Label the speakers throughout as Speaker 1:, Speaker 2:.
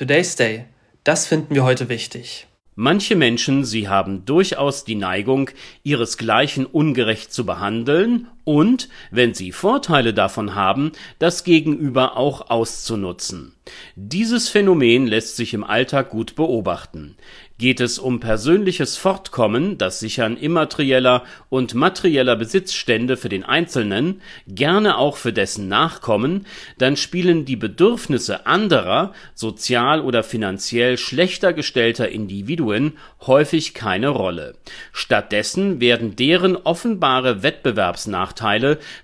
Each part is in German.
Speaker 1: Today's Day. Das finden wir heute wichtig.
Speaker 2: Manche Menschen, sie haben durchaus die Neigung, ihresgleichen ungerecht zu behandeln und, wenn sie Vorteile davon haben, das Gegenüber auch auszunutzen. Dieses Phänomen lässt sich im Alltag gut beobachten. Geht es um persönliches Fortkommen, das Sichern immaterieller und materieller Besitzstände für den Einzelnen, gerne auch für dessen Nachkommen, dann spielen die Bedürfnisse anderer, sozial oder finanziell schlechter gestellter Individuen häufig keine Rolle. Stattdessen werden deren offenbare Wettbewerbsnachteile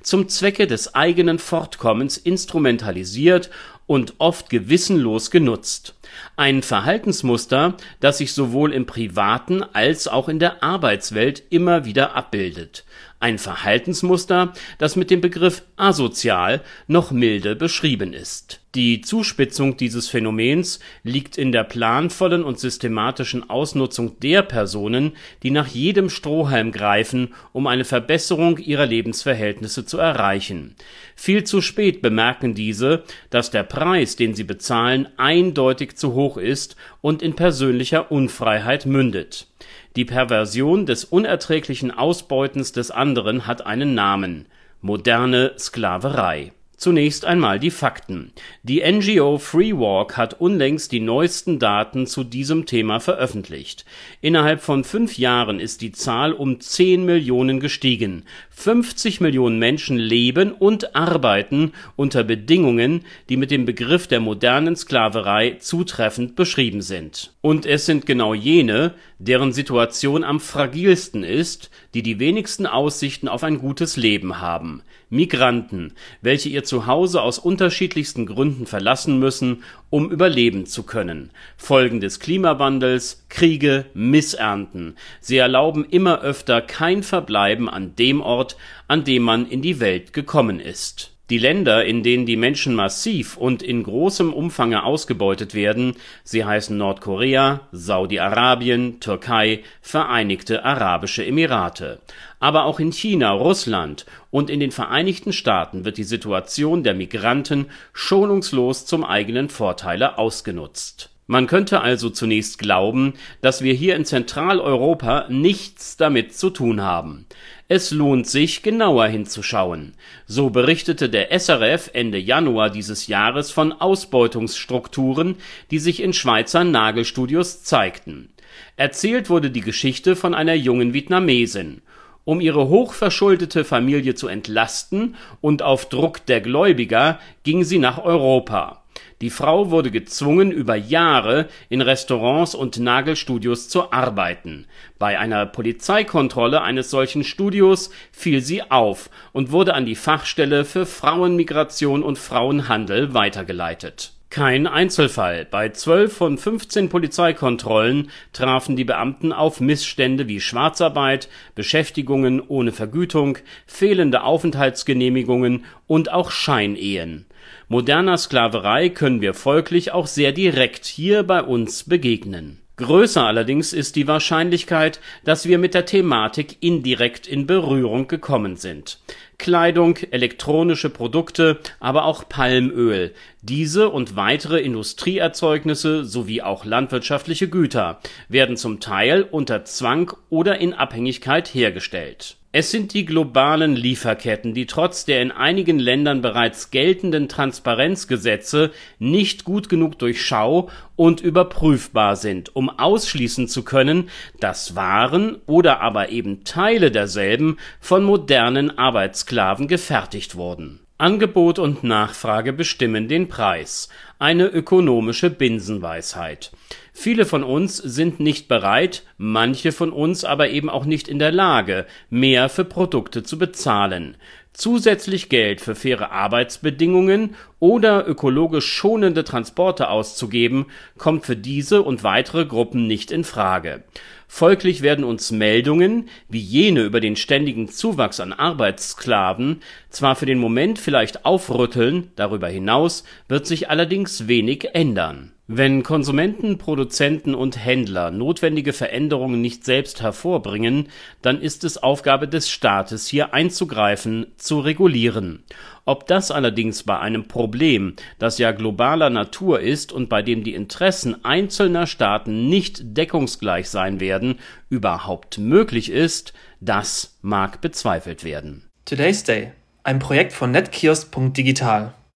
Speaker 2: zum Zwecke des eigenen Fortkommens instrumentalisiert und oft gewissenlos genutzt. Ein Verhaltensmuster, das sich sowohl im privaten als auch in der Arbeitswelt immer wieder abbildet. Ein Verhaltensmuster, das mit dem Begriff asozial noch milde beschrieben ist. Die Zuspitzung dieses Phänomens liegt in der planvollen und systematischen Ausnutzung der Personen, die nach jedem Strohhalm greifen, um eine Verbesserung ihrer Lebensverhältnisse zu erreichen. Viel zu spät bemerken diese, dass der Preis, den sie bezahlen, eindeutig zu hoch ist und in persönlicher Unfreiheit mündet. Die Perversion des unerträglichen Ausbeutens des anderen hat einen Namen: moderne Sklaverei Zunächst einmal die Fakten. Die NGO Free Walk hat unlängst die neuesten Daten zu diesem Thema veröffentlicht. Innerhalb von fünf Jahren ist die Zahl um 10 Millionen gestiegen. 50 Millionen Menschen leben und arbeiten unter Bedingungen, die mit dem Begriff der modernen Sklaverei zutreffend beschrieben sind. Und es sind genau jene, deren Situation am fragilsten ist, die die wenigsten Aussichten auf ein gutes Leben haben. Migranten, welche ihr Zuhause aus unterschiedlichsten Gründen verlassen müssen, um überleben zu können. Folgen des Klimawandels, Kriege, Missernten. Sie erlauben immer öfter kein Verbleiben an dem Ort, an dem man in die Welt gekommen ist die Länder, in denen die Menschen massiv und in großem Umfange ausgebeutet werden, sie heißen Nordkorea, Saudi-Arabien, Türkei, Vereinigte Arabische Emirate. Aber auch in China, Russland und in den Vereinigten Staaten wird die Situation der Migranten schonungslos zum eigenen Vorteile ausgenutzt man könnte also zunächst glauben, dass wir hier in Zentraleuropa nichts damit zu tun haben. Es lohnt sich, genauer hinzuschauen. So berichtete der SRF Ende Januar dieses Jahres von Ausbeutungsstrukturen, die sich in Schweizer Nagelstudios zeigten. Erzählt wurde die Geschichte von einer jungen Vietnamesin. Um ihre hochverschuldete Familie zu entlasten und auf Druck der Gläubiger ging sie nach Europa die Frau wurde gezwungen, über Jahre in Restaurants und Nagelstudios zu arbeiten. Bei einer Polizeikontrolle eines solchen Studios fiel sie auf und wurde an die Fachstelle für Frauenmigration und Frauenhandel weitergeleitet. Kein Einzelfall. Bei zwölf von 15 Polizeikontrollen trafen die Beamten auf Missstände wie Schwarzarbeit, Beschäftigungen ohne Vergütung, fehlende Aufenthaltsgenehmigungen und auch Scheinehen Moderner Sklaverei können wir folglich auch sehr direkt hier bei uns begegnen. Größer allerdings ist die Wahrscheinlichkeit, dass wir mit der Thematik indirekt in Berührung gekommen sind. Kleidung, elektronische Produkte, aber auch Palmöl. Diese und weitere Industrieerzeugnisse sowie auch landwirtschaftliche Güter werden zum Teil unter Zwang oder in Abhängigkeit hergestellt es sind die globalen Lieferketten, die trotz der in einigen Ländern bereits geltenden Transparenzgesetze nicht gut genug durchschau und überprüfbar sind, um ausschließen zu können, dass Waren oder aber eben Teile derselben von modernen Arbeitssklaven gefertigt wurden. Angebot und Nachfrage bestimmen den Preis, eine ökonomische Binsenweisheit Viele von uns sind nicht bereit, manche von uns aber eben auch nicht in der Lage, mehr für Produkte zu bezahlen. Zusätzlich Geld für faire Arbeitsbedingungen oder ökologisch schonende Transporte auszugeben, kommt für diese und weitere Gruppen nicht in Frage. Folglich werden uns Meldungen, wie jene über den ständigen Zuwachs an Arbeitssklaven, zwar für den Moment vielleicht aufrütteln, darüber hinaus wird sich allerdings wenig ändern wenn Konsumenten, Produzenten und Händler notwendige Veränderungen nicht selbst hervorbringen, dann ist es Aufgabe des Staates, hier einzugreifen, zu regulieren Ob das allerdings bei einem Problem, das ja globaler Natur ist und bei dem die Interessen einzelner Staaten nicht deckungsgleich sein werden, überhaupt möglich ist, das mag bezweifelt werden.
Speaker 1: Today's Day, ein Projekt von netkiosk.digital.